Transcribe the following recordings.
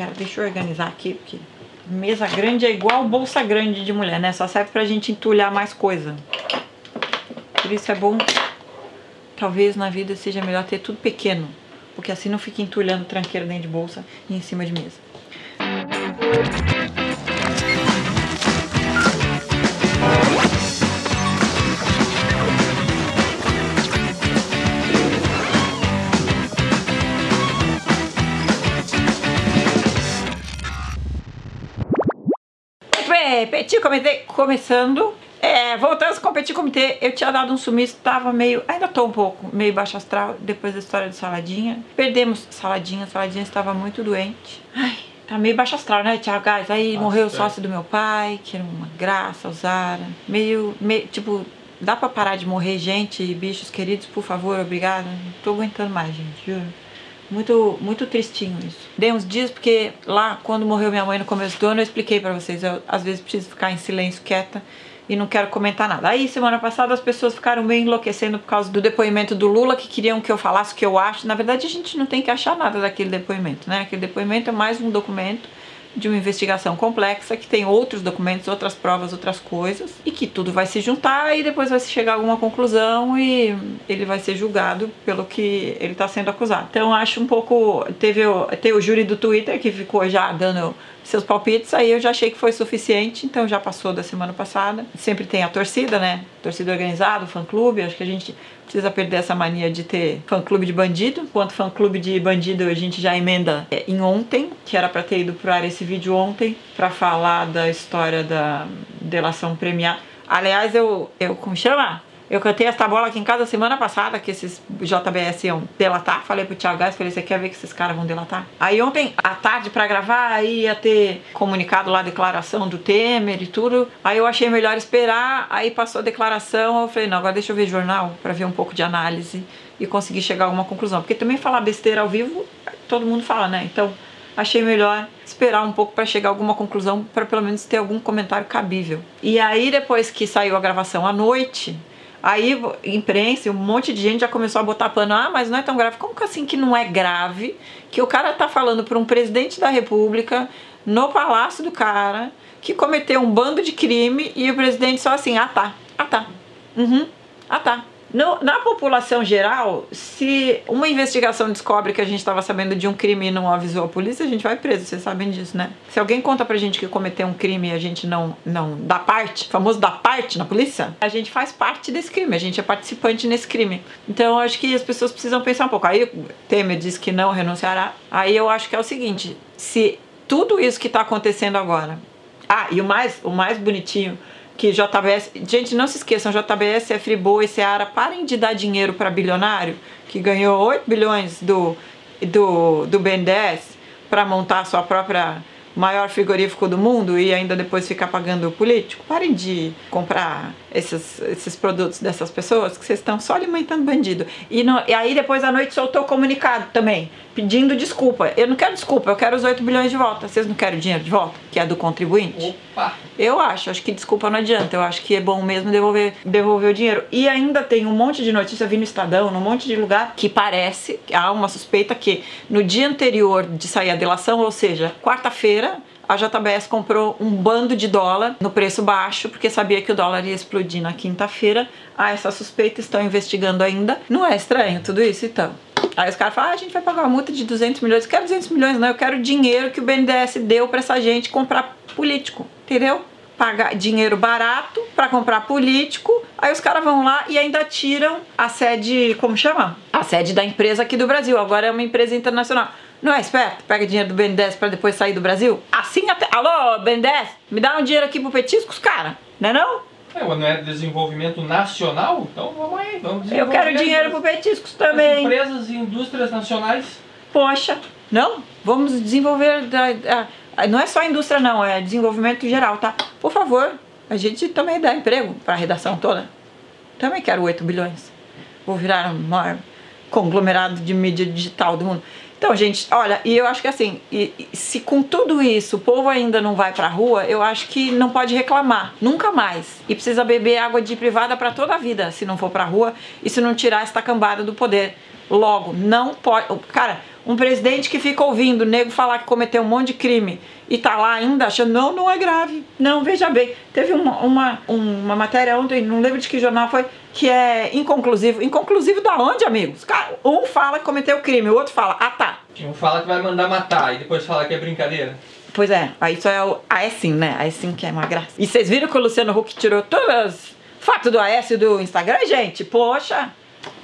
Pera, deixa eu organizar aqui, porque mesa grande é igual bolsa grande de mulher, né? Só serve pra gente entulhar mais coisa. Por isso é bom, talvez na vida seja melhor ter tudo pequeno, porque assim não fica entulhando tranqueiro dentro de bolsa e em cima de mesa. Muito bem, Petit Comitê começando. É, voltando a competir comitê, eu tinha dado um sumiço, tava meio, ainda tô um pouco, meio baixo astral, depois da história de Saladinha. Perdemos Saladinha, Saladinha estava muito doente. Ai, tá meio baixo astral, né, Thiago Gás? Aí morreu o sócio do meu pai, que era uma graça, o Zara. Meio, meio, tipo, dá pra parar de morrer gente, bichos queridos, por favor, obrigada. Não tô aguentando mais, gente, juro. Muito, muito tristinho isso. Dei uns dias porque lá, quando morreu minha mãe no começo do ano, eu expliquei pra vocês. Eu, às vezes, preciso ficar em silêncio, quieta e não quero comentar nada. Aí, semana passada, as pessoas ficaram meio enlouquecendo por causa do depoimento do Lula, que queriam que eu falasse o que eu acho. Na verdade, a gente não tem que achar nada daquele depoimento, né? Aquele depoimento é mais um documento de uma investigação complexa que tem outros documentos, outras provas, outras coisas e que tudo vai se juntar e depois vai se chegar a alguma conclusão e ele vai ser julgado pelo que ele está sendo acusado. Então acho um pouco teve o, teve o júri do Twitter que ficou já dando seus palpites, aí eu já achei que foi suficiente, então já passou da semana passada. Sempre tem a torcida, né? Torcida organizada, fã-clube, acho que a gente precisa perder essa mania de ter fã-clube de bandido. Quanto fã-clube de bandido, a gente já emenda é, em ontem, que era para ter ido pro ar esse vídeo ontem, para falar da história da delação premiada. Aliás, eu, eu como chama? Eu cantei essa bola aqui em casa semana passada, que esses JBS iam delatar. Falei pro Thiago Gás, falei, você quer ver que esses caras vão delatar? Aí ontem, à tarde, pra gravar, aí ia ter comunicado lá a declaração do Temer e tudo. Aí eu achei melhor esperar, aí passou a declaração, eu falei, não, agora deixa eu ver jornal, pra ver um pouco de análise e conseguir chegar a alguma conclusão. Porque também falar besteira ao vivo, todo mundo fala, né? Então, achei melhor esperar um pouco para chegar a alguma conclusão, para pelo menos ter algum comentário cabível. E aí, depois que saiu a gravação à noite, Aí, imprensa, um monte de gente já começou a botar pano. Ah, mas não é tão grave. Como que assim que não é grave? Que o cara tá falando para um presidente da república, no palácio do cara, que cometeu um bando de crime e o presidente só assim, ah tá, ah tá, uhum, ah tá. No, na população geral, se uma investigação descobre que a gente estava sabendo de um crime e não avisou a polícia, a gente vai preso, vocês sabem disso, né? Se alguém conta pra gente que cometeu um crime e a gente não, não dá parte, famoso dá parte na polícia, a gente faz parte desse crime, a gente é participante nesse crime. Então eu acho que as pessoas precisam pensar um pouco. Aí Temer diz que não renunciará. Aí eu acho que é o seguinte: se tudo isso que está acontecendo agora. Ah, e o mais, o mais bonitinho que JBS, gente, não se esqueçam, JBS é Friboi, Seara, parem de dar dinheiro para bilionário que ganhou 8 bilhões do do do BNDES para montar a sua própria maior frigorífico do mundo e ainda depois ficar pagando o político. Parem de comprar esses, esses produtos dessas pessoas que vocês estão só alimentando bandido. E, no, e aí depois à noite soltou comunicado também, pedindo desculpa. Eu não quero desculpa, eu quero os 8 bilhões de volta. Vocês não querem o dinheiro de volta, que é do contribuinte? Opa! Eu acho, acho que desculpa não adianta. Eu acho que é bom mesmo devolver, devolver o dinheiro. E ainda tem um monte de notícia vindo no Estadão, num monte de lugar, que parece, há uma suspeita que no dia anterior de sair a delação, ou seja, quarta-feira, a JBS comprou um bando de dólar no preço baixo, porque sabia que o dólar ia explodir na quinta-feira. Ah, essa suspeita estão investigando ainda. Não é estranho tudo isso, então? Aí os caras falam, ah, a gente vai pagar uma multa de 200 milhões. Eu quero 200 milhões, não. Eu quero dinheiro que o BNDES deu para essa gente comprar político, entendeu? Pagar dinheiro barato para comprar político. Aí os caras vão lá e ainda tiram a sede, como chama? A sede da empresa aqui do Brasil. Agora é uma empresa internacional. Não é esperto? Pega dinheiro do BNDES para depois sair do Brasil? Assim até. Alô, BNDES? Me dá um dinheiro aqui pro Petiscos, cara? Não é não? É, não é desenvolvimento nacional? Então vamos aí, vamos Eu quero dinheiro pro Petiscos também. As empresas e indústrias nacionais. Poxa, não? Vamos desenvolver. Não é só a indústria, não, é desenvolvimento geral, tá? Por favor, a gente também dá emprego para a redação toda. Também quero 8 bilhões. Vou virar o maior conglomerado de mídia digital do mundo. Então, gente, olha, e eu acho que assim, e, e, se com tudo isso o povo ainda não vai pra rua, eu acho que não pode reclamar, nunca mais. E precisa beber água de privada para toda a vida, se não for pra rua e se não tirar esta cambada do poder. Logo, não pode. Cara, Um presidente que fica ouvindo o nego falar que cometeu um monte de crime e tá lá ainda achando, não, não é grave. Não, veja bem, teve uma, uma, uma matéria ontem, não lembro de que jornal foi, que é inconclusivo. Inconclusivo da onde, amigos? Um fala que cometeu crime, o outro fala, ah tá. Um fala que vai mandar matar e depois fala que é brincadeira. Pois é, aí isso é o sim, né? sim que é uma graça. E vocês viram que o Luciano Huck tirou todas as fotos do AS do Instagram, gente? Poxa,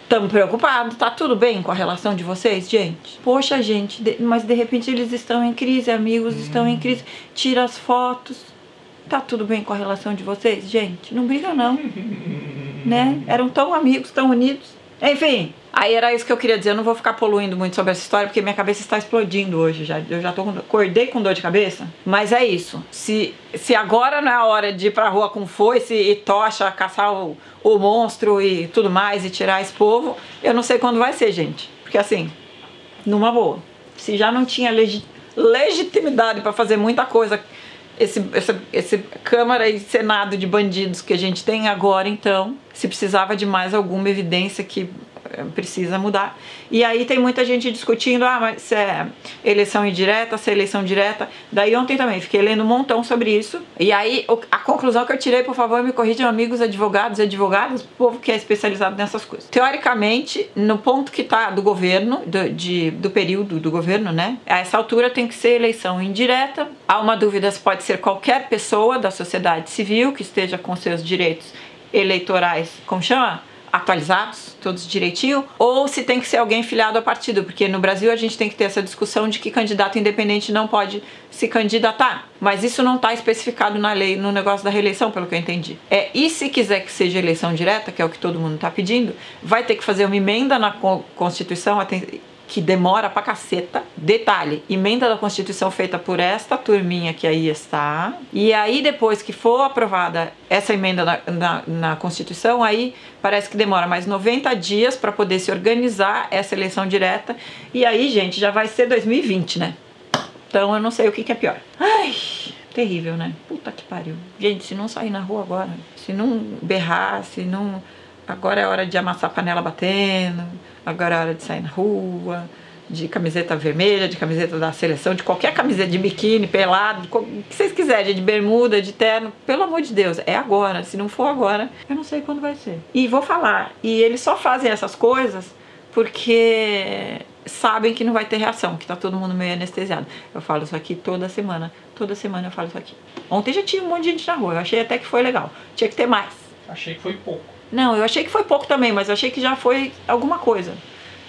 Estamos preocupados, tá tudo bem com a relação de vocês, gente? Poxa, gente, de, mas de repente eles estão em crise, amigos hum. estão em crise. Tira as fotos. Tá tudo bem com a relação de vocês, gente? Não briga não. né? Eram tão amigos, tão unidos. Enfim, aí era isso que eu queria dizer. Eu não vou ficar poluindo muito sobre essa história porque minha cabeça está explodindo hoje. Já, eu já tô, acordei com dor de cabeça. Mas é isso. Se, se agora não é a hora de ir pra rua com foice e tocha, caçar o, o monstro e tudo mais e tirar esse povo, eu não sei quando vai ser, gente. Porque assim, numa boa. Se já não tinha legi legitimidade para fazer muita coisa esse, esse, esse Câmara e Senado de bandidos que a gente tem agora, então, se precisava de mais alguma evidência que precisa mudar. E aí tem muita gente discutindo, ah, mas se é eleição indireta, se é eleição direta. Daí ontem também fiquei lendo um montão sobre isso. E aí a conclusão que eu tirei, por favor, me corrijam amigos advogados e advogadas, povo que é especializado nessas coisas. Teoricamente, no ponto que está do governo, do, de, do período do governo, né? A essa altura tem que ser eleição indireta. Há uma dúvida se pode ser qualquer pessoa da sociedade civil que esteja com seus direitos eleitorais, como chama? Atualizados, todos direitinho, ou se tem que ser alguém filiado a partido, porque no Brasil a gente tem que ter essa discussão de que candidato independente não pode se candidatar. Mas isso não está especificado na lei, no negócio da reeleição, pelo que eu entendi. É, e se quiser que seja eleição direta, que é o que todo mundo está pedindo, vai ter que fazer uma emenda na Constituição, que demora pra caceta. Detalhe, emenda da Constituição feita por esta turminha que aí está. E aí, depois que for aprovada essa emenda na, na, na Constituição, aí parece que demora mais 90 dias para poder se organizar essa eleição direta. E aí, gente, já vai ser 2020, né? Então eu não sei o que, que é pior. Ai, terrível, né? Puta que pariu. Gente, se não sair na rua agora, se não berrar, se não. Agora é hora de amassar a panela batendo agora é hora de sair na rua, de camiseta vermelha, de camiseta da seleção, de qualquer camiseta de biquíni, pelado, o que vocês quiserem, de bermuda, de terno, pelo amor de Deus, é agora. Se não for agora, eu não sei quando vai ser. E vou falar, e eles só fazem essas coisas porque sabem que não vai ter reação, que tá todo mundo meio anestesiado. Eu falo isso aqui toda semana, toda semana eu falo isso aqui. Ontem já tinha um monte de gente na rua, eu achei até que foi legal. Tinha que ter mais. Achei que foi pouco. Não, eu achei que foi pouco também, mas eu achei que já foi alguma coisa.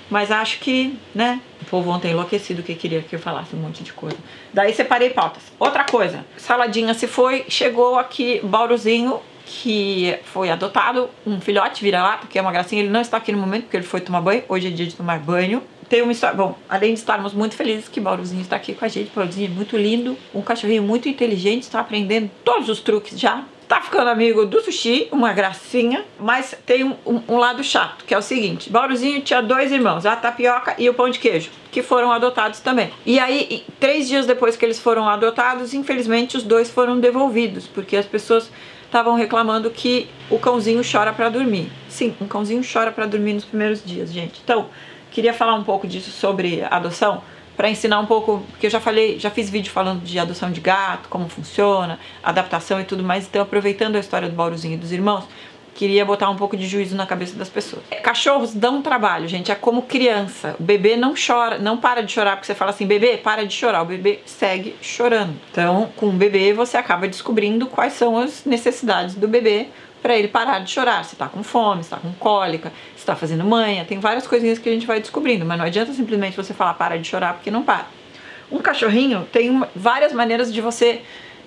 Mas acho que, né? O povo ontem enlouquecido que queria que eu falasse um monte de coisa. Daí separei pautas. Outra coisa, Saladinha se foi, chegou aqui Bauruzinho, que foi adotado, um filhote vira-lata, que é uma gracinha. Ele não está aqui no momento porque ele foi tomar banho. Hoje é dia de tomar banho. Tem uma história. Bom, além de estarmos muito felizes que Bauruzinho está aqui com a gente, Bauruzinho é muito lindo, um cachorrinho muito inteligente, está aprendendo todos os truques já tá ficando amigo do sushi, uma gracinha, mas tem um, um, um, lado chato, que é o seguinte: Bauruzinho tinha dois irmãos, a tapioca e o pão de queijo, que foram adotados também. E aí, três dias depois que eles foram adotados, infelizmente os dois foram devolvidos, porque as pessoas estavam reclamando que o cãozinho chora para dormir. Sim, um cãozinho chora para dormir nos primeiros dias, gente. Então, queria falar um pouco disso sobre adoção para ensinar um pouco, porque eu já falei, já fiz vídeo falando de adoção de gato, como funciona, adaptação e tudo mais, então aproveitando a história do Bauruzinho e dos irmãos, queria botar um pouco de juízo na cabeça das pessoas. Cachorros dão trabalho, gente, é como criança. O bebê não chora, não para de chorar porque você fala assim, bebê, para de chorar. O bebê segue chorando. Então, com o bebê você acaba descobrindo quais são as necessidades do bebê para ele parar de chorar. Se tá com fome, se tá com cólica, se tá fazendo manha, tem várias coisinhas que a gente vai descobrindo, mas não adianta simplesmente você falar para de chorar porque não para. Um cachorrinho tem várias maneiras de você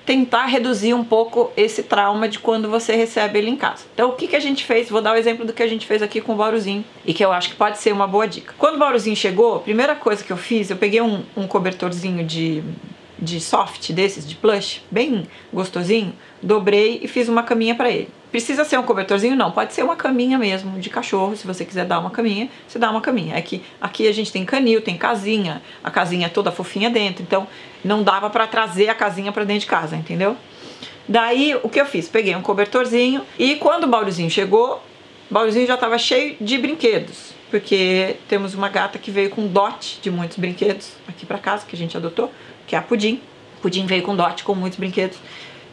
tentar reduzir um pouco esse trauma de quando você recebe ele em casa. Então, o que, que a gente fez? Vou dar o exemplo do que a gente fez aqui com o Bauruzinho e que eu acho que pode ser uma boa dica. Quando o Bauruzinho chegou, a primeira coisa que eu fiz, eu peguei um, um cobertorzinho de, de soft desses, de plush, bem gostosinho, dobrei e fiz uma caminha para ele. Precisa ser um cobertorzinho? Não, pode ser uma caminha mesmo de cachorro. Se você quiser dar uma caminha, você dá uma caminha. É que aqui a gente tem canil, tem casinha, a casinha é toda fofinha dentro, então não dava para trazer a casinha para dentro de casa, entendeu? Daí o que eu fiz? Peguei um cobertorzinho e quando o Bauruzinho chegou, o Bauruzinho já estava cheio de brinquedos. porque temos uma gata que veio com dote de muitos brinquedos aqui para casa, que a gente adotou, que é a Pudim. Pudim veio com dote com muitos brinquedos.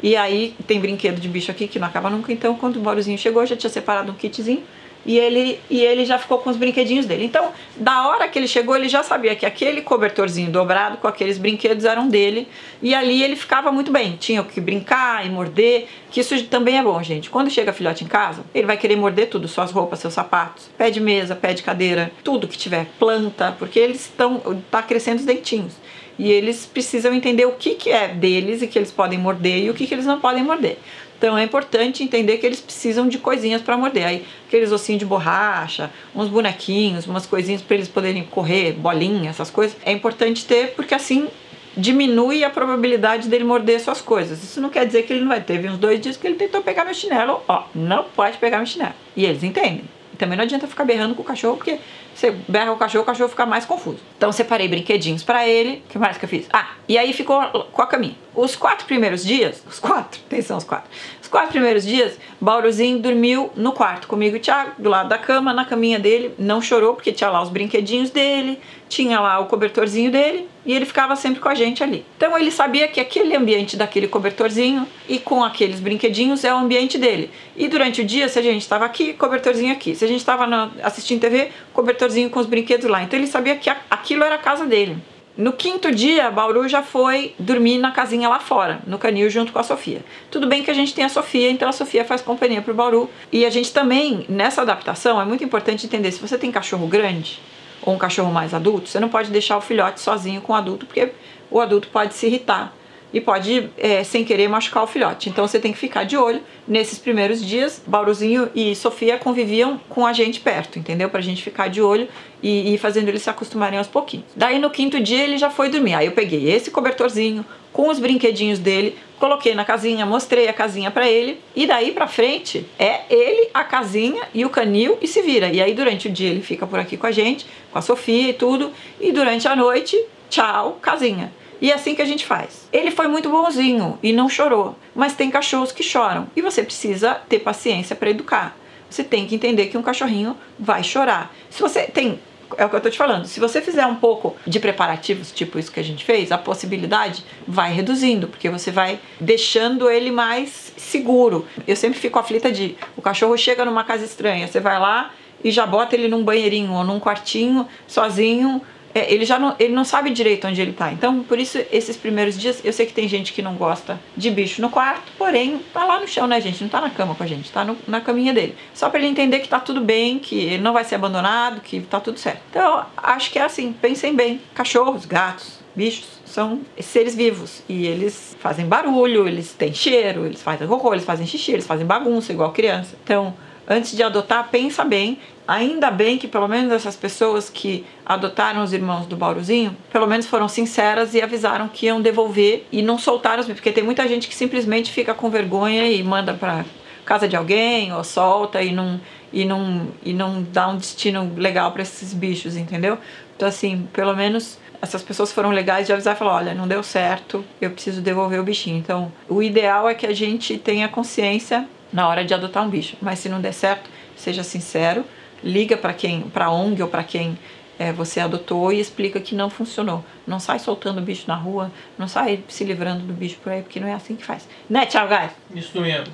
E aí tem brinquedo de bicho aqui que não acaba nunca, então quando o Bauruzinho chegou, já tinha separado um kitzinho e ele, e ele já ficou com os brinquedinhos dele. Então, da hora que ele chegou, ele já sabia que aquele cobertorzinho dobrado com aqueles brinquedos eram dele, e ali ele ficava muito bem. Tinha que brincar e morder, que isso também é bom, gente. Quando chega filhote em casa, ele vai querer morder tudo, suas roupas, seus sapatos, pé de mesa, pé de cadeira, tudo que tiver, planta, porque eles estão tá crescendo os dentinhos. E eles precisam entender o que, que é deles e que eles podem morder e o que, que eles não podem morder. Então é importante entender que eles precisam de coisinhas para morder. Aí aqueles ossinhos de borracha, uns bonequinhos, umas coisinhas para eles poderem correr, bolinha, essas coisas. É importante ter porque assim diminui a probabilidade dele morder suas coisas. Isso não quer dizer que ele não vai. Teve uns dois dias que ele tentou pegar meu chinelo. Ó, não pode pegar meu chinelo. E eles entendem. Também não adianta ficar berrando com o cachorro, porque você berra o cachorro, o cachorro fica mais confuso. Então separei brinquedinhos para ele. O que mais que eu fiz? Ah, e aí ficou com a caminha. Os quatro primeiros dias, os quatro, atenção, os quatro. Os quatro primeiros dias, Bauruzinho dormiu no quarto comigo e Thiago, do lado da cama, na caminha dele. Não chorou, porque tinha lá os brinquedinhos dele, tinha lá o cobertorzinho dele e ele ficava sempre com a gente ali. Então ele sabia que aquele ambiente daquele cobertorzinho e com aqueles brinquedinhos é o ambiente dele. E durante o dia, se a gente estava aqui, cobertorzinho aqui. Se a gente estava assistindo TV, cobertorzinho com os brinquedos lá. Então ele sabia que aquilo era a casa dele. No quinto dia, Bauru já foi dormir na casinha lá fora, no canil, junto com a Sofia. Tudo bem que a gente tem a Sofia, então a Sofia faz companhia pro Bauru. E a gente também, nessa adaptação, é muito importante entender, se você tem cachorro grande ou um cachorro mais adulto, você não pode deixar o filhote sozinho com o adulto, porque o adulto pode se irritar e pode, é, sem querer, machucar o filhote. Então você tem que ficar de olho. Nesses primeiros dias, Bauruzinho e Sofia conviviam com a gente perto, entendeu? Pra gente ficar de olho e ir fazendo eles se acostumarem aos pouquinhos. Daí no quinto dia ele já foi dormir. Aí eu peguei esse cobertorzinho com os brinquedinhos dele, coloquei na casinha, mostrei a casinha para ele e daí para frente é ele, a casinha e o canil e se vira. E aí durante o dia ele fica por aqui com a gente, com a Sofia e tudo, e durante a noite, tchau, casinha. E é assim que a gente faz. Ele foi muito bonzinho e não chorou, mas tem cachorros que choram e você precisa ter paciência para educar. Você tem que entender que um cachorrinho vai chorar. Se você tem é o que eu tô te falando. Se você fizer um pouco de preparativos, tipo isso que a gente fez, a possibilidade vai reduzindo, porque você vai deixando ele mais seguro. Eu sempre fico aflita de o cachorro chega numa casa estranha, você vai lá e já bota ele num banheirinho ou num quartinho sozinho é, ele já não, ele não sabe direito onde ele tá. Então, por isso, esses primeiros dias, eu sei que tem gente que não gosta de bicho no quarto, porém, tá lá no chão, né, gente? Não tá na cama com a gente, tá no, na caminha dele. Só para ele entender que tá tudo bem, que ele não vai ser abandonado, que tá tudo certo. Então, acho que é assim, pensem bem. Cachorros, gatos, bichos são seres vivos e eles fazem barulho, eles têm cheiro, eles fazem cocô, eles fazem xixi, eles fazem bagunça igual criança. Então, antes de adotar, pensa bem. Ainda bem que pelo menos essas pessoas que adotaram os irmãos do Bauruzinho, pelo menos foram sinceras e avisaram que iam devolver e não soltaram os porque tem muita gente que simplesmente fica com vergonha e manda para casa de alguém ou solta e não e não e não dá um destino legal para esses bichos, entendeu? Então assim, pelo menos essas pessoas foram legais de avisar e falar, olha, não deu certo, eu preciso devolver o bichinho. Então, o ideal é que a gente tenha consciência na hora de adotar um bicho. Mas se não der certo, seja sincero, liga para quem, para ONG ou para quem é, você adotou e explica que não funcionou. Não sai soltando o bicho na rua, não sai se livrando do bicho por aí, porque não é assim que faz. Né, Thiago Gás? Isso mesmo.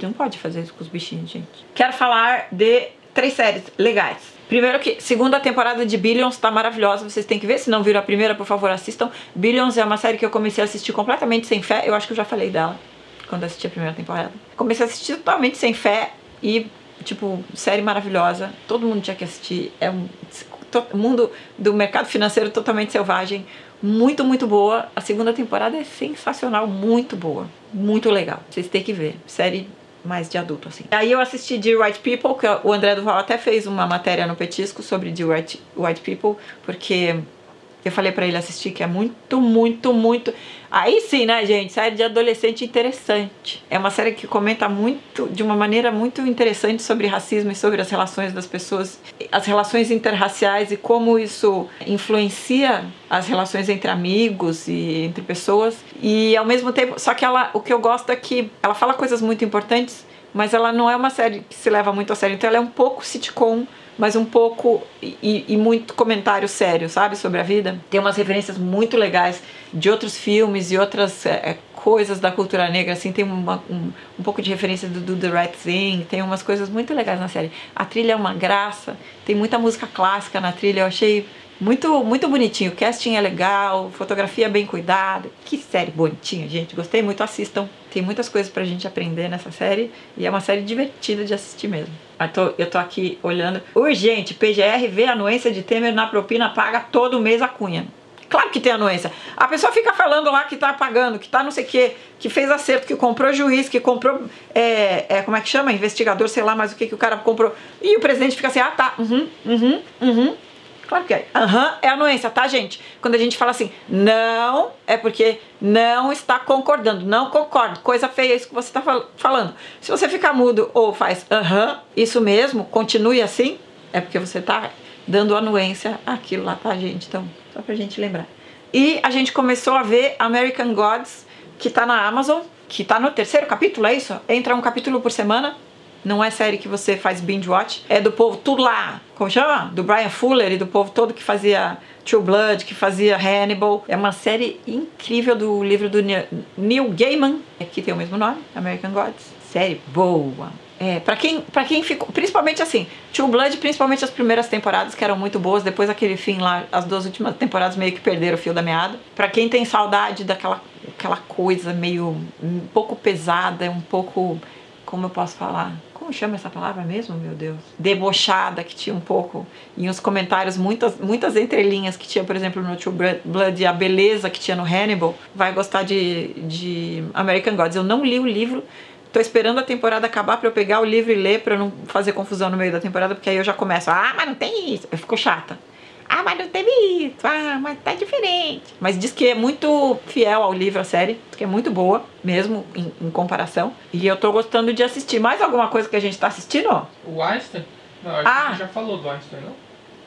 Não pode fazer isso com os bichinhos, gente. Quero falar de três séries legais. Primeiro que segunda temporada de Billions tá maravilhosa, vocês têm que ver, se não viram a primeira, por favor, assistam. Billions é uma série que eu comecei a assistir completamente sem fé, eu acho que eu já falei dela quando assisti a primeira temporada. Comecei a assistir totalmente sem fé e, tipo, série maravilhosa. Todo mundo tinha que assistir. É um mundo do mercado financeiro totalmente selvagem. Muito, muito boa. A segunda temporada é sensacional, muito boa. Muito legal. Vocês têm que ver. Série mais de adulto, assim. Aí eu assisti The Right People, que o André Duval até fez uma matéria no Petisco sobre The Right, White People, porque eu falei para ele assistir que é muito, muito, muito. Aí sim, né, gente? Série de adolescente interessante. É uma série que comenta muito, de uma maneira muito interessante sobre racismo e sobre as relações das pessoas, as relações interraciais e como isso influencia as relações entre amigos e entre pessoas. E ao mesmo tempo, só que ela, o que eu gosto é que ela fala coisas muito importantes, mas ela não é uma série que se leva muito a sério. Então ela é um pouco sitcom mas um pouco e, e, muito comentário sério, sabe, sobre a vida. Tem umas referências muito legais de outros filmes e outras é, coisas da cultura negra, assim, tem uma, um, um pouco de referência do, do The Right Thing, tem umas coisas muito legais na série. A trilha é uma graça, tem muita música clássica na trilha, eu achei muito, muito bonitinho. O casting é legal, fotografia bem cuidada. Que série bonitinha, gente. Gostei muito, assistam. Tem muitas coisas pra gente aprender nessa série e é uma série divertida de assistir mesmo. Eu tô, eu tô aqui olhando. Urgente, PGR vê a anuência de Temer na propina, paga todo mês a cunha. Claro que tem anuência. A pessoa fica falando lá que tá pagando, que tá não sei o quê, que fez acerto, que comprou juiz, que comprou. É, é, como é que chama? Investigador, sei lá mais o que, que o cara comprou. E o presidente fica assim: ah, tá, uhum, uhum, uhum. Claro que é. Aham, uhum, é anuência, tá, gente? Quando a gente fala assim, não, é porque não está concordando, não concordo. Coisa feia isso que você está fal falando. Se você ficar mudo ou faz aham, uhum, isso mesmo, continue assim, é porque você está dando anuência àquilo lá, tá, gente? Então, só pra gente lembrar. E a gente começou a ver American Gods, que tá na Amazon, que tá no terceiro capítulo, é isso? Entra um capítulo por semana. Não é série que você faz binge watch. É do povo tudo lá. Como chama? Do Brian Fuller e do povo todo que fazia True Blood, que fazia Hannibal. É uma série incrível do livro do Neil Gaiman, que tem o mesmo nome, American Gods. Série boa. É, para quem, pra quem ficou, principalmente assim, True Blood, principalmente as primeiras temporadas que eram muito boas, depois aquele fim lá, as duas últimas temporadas meio que perderam o fio da meada. Para quem tem saudade daquela aquela coisa meio um pouco pesada, um pouco, como eu posso falar, como chama essa palavra mesmo, meu Deus? Debochada, que tinha um pouco, em uns comentários, muitas, muitas entrelinhas que tinha, por exemplo, no True Blood, a beleza que tinha no Hannibal, vai gostar de, de American Gods. Eu não li o livro, Tô esperando a temporada acabar para eu pegar o livro e ler para não fazer confusão no meio da temporada, porque aí eu já começo, ah, mas não tem isso. Eu fico chata. Ah, mas não teve isso. Ah, mas tá diferente. Mas diz que é muito fiel ao livro, a série. que é muito boa, mesmo em, em, comparação. E eu tô gostando de assistir. Mais alguma coisa que a gente tá assistindo? O Einstein? Não, a ah. já falou do Einstein, não?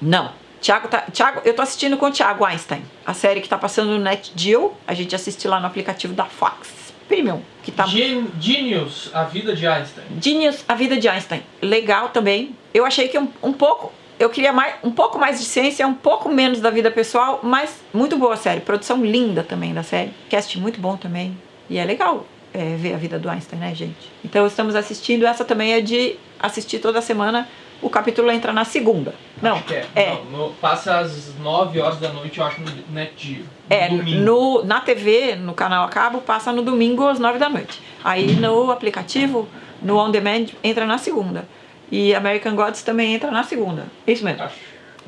Não. Thiago, tá, Thiago, eu tô assistindo com o Thiago Einstein. A série que tá passando no NetGeo. A gente assiste lá no aplicativo da Fox. Premium. Que tá... Genius, a vida de Einstein. Genius, a vida de Einstein. Legal também. Eu achei que um, um pouco eu queria mais, um pouco mais de ciência, um pouco menos da vida pessoal, mas muito boa a série. Produção linda também da série. Cast muito bom também. E é legal é, ver a vida do Einstein, né, gente? Então estamos assistindo. Essa também é de assistir toda semana o capítulo entra na segunda. Não, é. é. Não, no, passa às 9 horas da noite, eu acho, no NetGeo. É, no, na TV, no canal a cabo, passa no domingo às 9 da noite. Aí no aplicativo, no On Demand, entra na segunda. E American Gods também entra na segunda. Isso mesmo. Acho.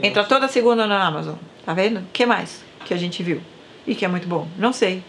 Entra toda segunda na Amazon. Tá vendo? O que mais que a gente viu? E que é muito bom? Não sei.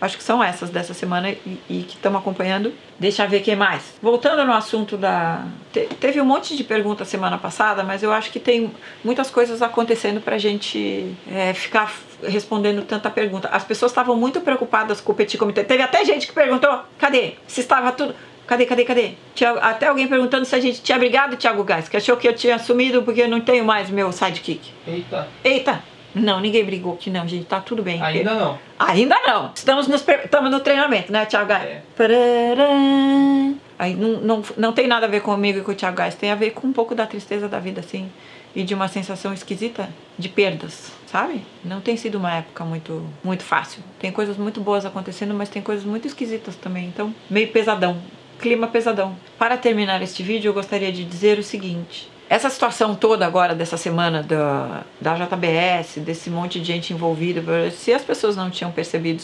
Acho que são essas dessa semana e, e que estamos acompanhando. Deixa eu ver quem mais. Voltando no assunto da. Te, teve um monte de perguntas semana passada, mas eu acho que tem muitas coisas acontecendo pra gente é, ficar respondendo tanta pergunta. As pessoas estavam muito preocupadas com o Petit Comitê. Teve até gente que perguntou: cadê? Se estava tudo. Cadê, cadê, cadê? Tinha, até alguém perguntando se a gente tinha brigado, Thiago Gás, que achou que eu tinha sumido porque eu não tenho mais meu sidekick. Eita. Eita! Não, ninguém brigou aqui não, gente. Tá tudo bem. Ainda não. Ainda não. Estamos, nos, estamos no treinamento, né, Thiago Gás? É. Aí não, não, não tem nada a ver comigo e com o Thiago Gás. Tem a ver com um pouco da tristeza da vida, assim. E de uma sensação esquisita de perdas, sabe? Não tem sido uma época muito, muito fácil. Tem coisas muito boas acontecendo, mas tem coisas muito esquisitas também. Então, meio pesadão. Clima pesadão. Para terminar este vídeo, eu gostaria de dizer o seguinte. Essa situação toda agora, dessa semana da, da JBS, desse monte de gente envolvida, se as pessoas não tinham percebido,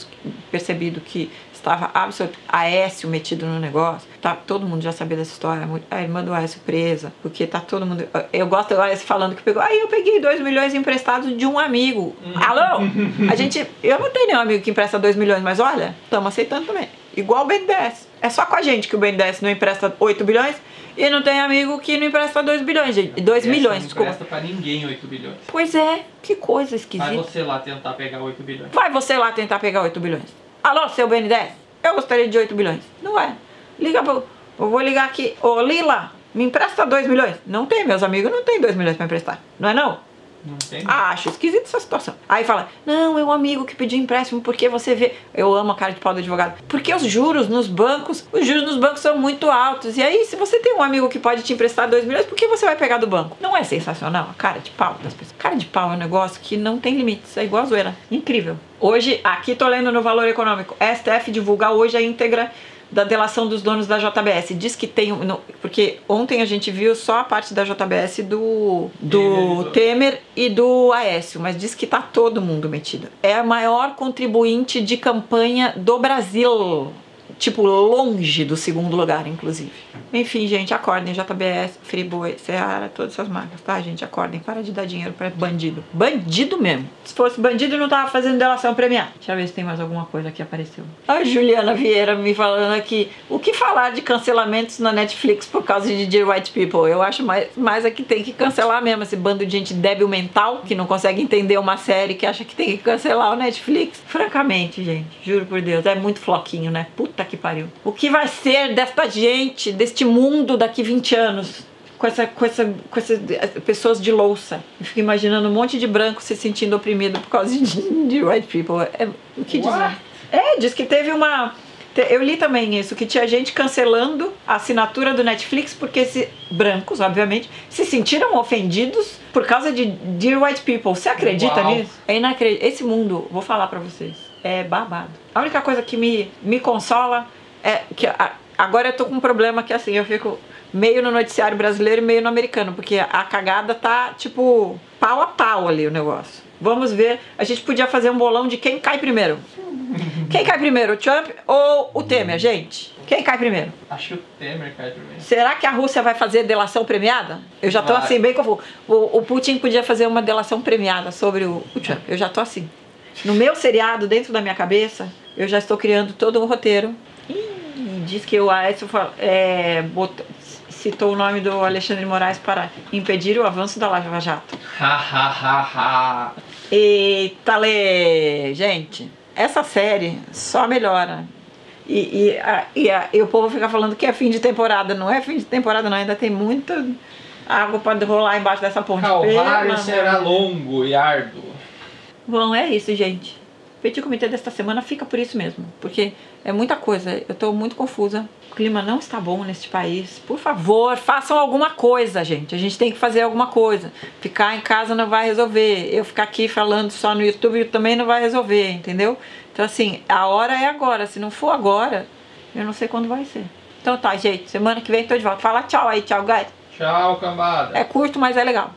percebido que estava absolutamente Aécio metido no negócio, tá, todo mundo já sabia dessa história, a irmã do Aécio presa, porque tá todo mundo. Eu gosto do Aécio falando que pegou. Aí eu peguei 2 milhões emprestados de um amigo. Alô? A gente. Eu não tenho nenhum amigo que empresta 2 milhões, mas olha, estamos aceitando também. Igual o BNDES. É só com a gente que o BNDES não empresta 8 bilhões e não tem amigo que não empresta 2 bilhões, gente. 2 milhões, não desculpa. Não empresta pra ninguém 8 bilhões. Pois é, que coisa esquisita. Vai você lá tentar pegar 8 bilhões. Vai você lá tentar pegar 8 bilhões. Alô, seu BNDES? Eu gostaria de 8 bilhões. Não é. Liga pro... Eu vou ligar aqui. Ô, Lila, me empresta 2 milhões. Não tem, meus amigos não tem 2 milhões pra emprestar. Não é não? Tem? Acho esquisita essa situação. Aí fala, não, é um amigo que pediu empréstimo porque você vê. Eu amo a cara de pau do advogado. Porque os juros nos bancos, os juros nos bancos são muito altos. E aí, se você tem um amigo que pode te emprestar 2 milhões, por que você vai pegar do banco? Não é sensacional a cara de pau das pessoas. Cara de pau é um negócio que não tem limites. É igual a zoeira. Incrível. Hoje, aqui tô lendo no Valor Econômico. STF divulga hoje a íntegra da delação dos donos da JBS. Diz que tem. um- no- porque ontem a gente viu só a parte da JBS do, do Temer e do Aécio, mas diz que tá todo mundo metido. É a maior contribuinte de campanha do Brasil. Tipo, longe do segundo lugar, inclusive. Enfim, gente, acordem. JBS, Friboi, Seara, todas essas marcas, tá, gente? Acordem. Para de dar dinheiro pra bandido. Bandido mesmo. Se fosse bandido, não tava fazendo delação premiada. Deixa eu ver se tem mais alguma coisa que apareceu. A Juliana Vieira me falando aqui. O que falar de cancelamentos na Netflix por causa de Dear White People? Eu acho mais, mais é que tem que cancelar mesmo esse bando de gente débil mental que não consegue entender uma série que acha que tem que cancelar o Netflix. Francamente, gente, juro por Deus, é muito floquinho, né? Puta que pariu. O que vai ser desta gente, deste mundo daqui 20 anos? Com essa, com essa, com essas eh, pessoas de louça. Eu fico imaginando um monte de branco se sentindo oprimido por causa de, de white people. É, o que dizer? É, diz que teve uma. Eu li também isso, que tinha gente cancelando a assinatura do Netflix porque se, brancos, obviamente, se sentiram ofendidos por causa de Dear White People. Você acredita Uau. nisso? É inacreditável. Esse mundo, vou falar pra vocês, é babado. A única coisa que me, me consola é que a- agora eu tô com um problema que assim, eu fico meio no noticiário brasileiro e meio no americano, porque a cagada tá tipo pau a pau ali o negócio. Vamos ver, a gente podia fazer um bolão de quem cai primeiro. Quem cai primeiro, o Trump ou o Temer, gente? Quem cai primeiro? Acho que o Temer cai primeiro. Será que a Rússia vai fazer delação premiada? Eu já tô Vai. assim, bem confuso. O, o Putin podia fazer uma delação premiada sobre o, o Trump. Eu já tô assim. No meu seriado, dentro da minha cabeça, eu já estou criando todo um roteiro. Ih, diz que o Aécio é, botou- citou o nome do Alexandre Moraes para impedir o avanço da Lava Jato. Ha ha ha ha. Eita, Lê! Gente, essa série só melhora. E, e, a- e, a- e o povo fica falando que é fim de temporada. Não é fim de temporada, não. Ainda tem muita água para rolar embaixo dessa ponte. Calvário amor será longo e árduo. Bom, é isso, gente. Petit Comitê desta semana fica por isso mesmo. Porque é muita coisa. Eu tô muito confusa. O clima não está bom neste país. Por favor, façam alguma coisa, gente. A gente tem que fazer alguma coisa. Ficar em casa não vai resolver. Eu ficar aqui falando só no YouTube também não vai resolver, entendeu? Então, assim, a hora é agora. Se não for agora, eu não sei quando vai ser. Então tá, gente. Semana que vem tô de volta. Fala tchau aí, tchau, guys. Tchau, cambada. É curto, mas é legal.